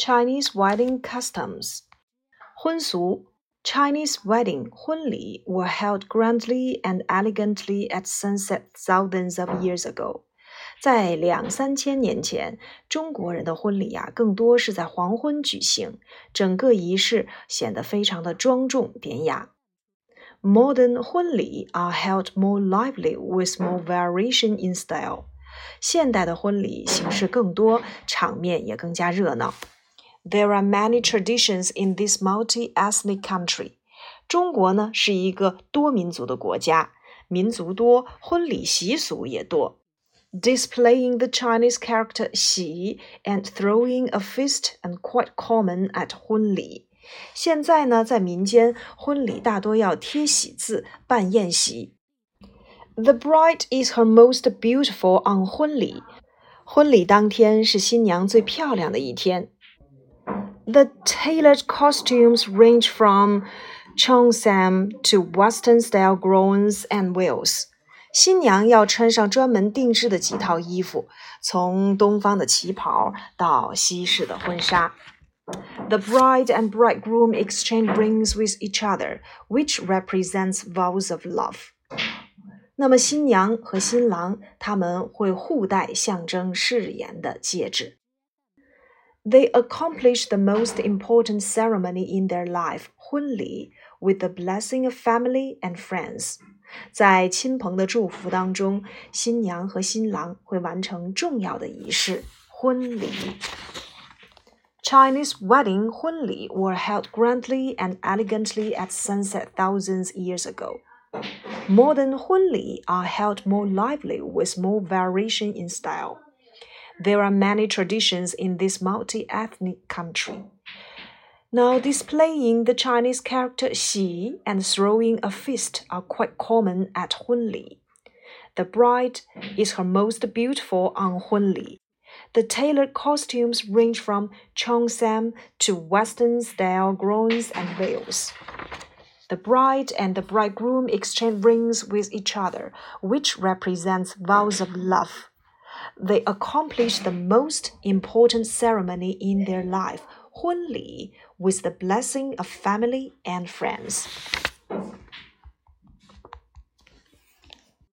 Chinese wedding customs. 婚俗 Chinese wedding 婚礼 were held grandly and elegantly at sunset thousands of years ago. 在两三千年前，中国人的婚礼呀、啊，更多是在黄昏举行，整个仪式显得非常的庄重典雅。Modern 婚礼 are held more lively with more variation in style. 现代的婚礼形式更多，场面也更加热闹。 There are many traditions in this multi-ethnic country. 中国呢是一个多民族的国家，民族多，婚礼习俗也多。Displaying the Chinese character 喜 and throwing a feast and quite common at 婚礼。现在呢，在民间婚礼大多要贴喜字，办宴席。The bride is her most beautiful on 婚礼。婚礼当天是新娘最漂亮的一天。 The tailored costumes range from cheongsam to Western-style gowns and veils. 新娘要穿上专门定制的几套衣服，从东方的旗袍到西式的婚纱。The bride and bridegroom exchange rings with each other, which represents vows of love. 那么新娘和新郎他们会互戴象征誓言的戒指。 they accomplish the most important ceremony in their life, 婚礼 with the blessing of family and friends. 在亲朋的祝福当中，新娘和新郎会完成重要的仪式——婚礼。Chinese wedding 婚礼 were held grandly and elegantly at sunset thousands years ago. Modern 婚礼 are held more lively with more variation in style. There are many traditions in this multi ethnic country. Now, displaying the Chinese character xi and throwing a fist are quite common at Hunli. The bride is her most beautiful on Hunli. The tailored costumes range from cheongsam to Western style gowns and veils. The bride and the bridegroom exchange rings with each other, which represents vows of love they accomplish the most important ceremony in their life, 婚礼, with the blessing of family and friends.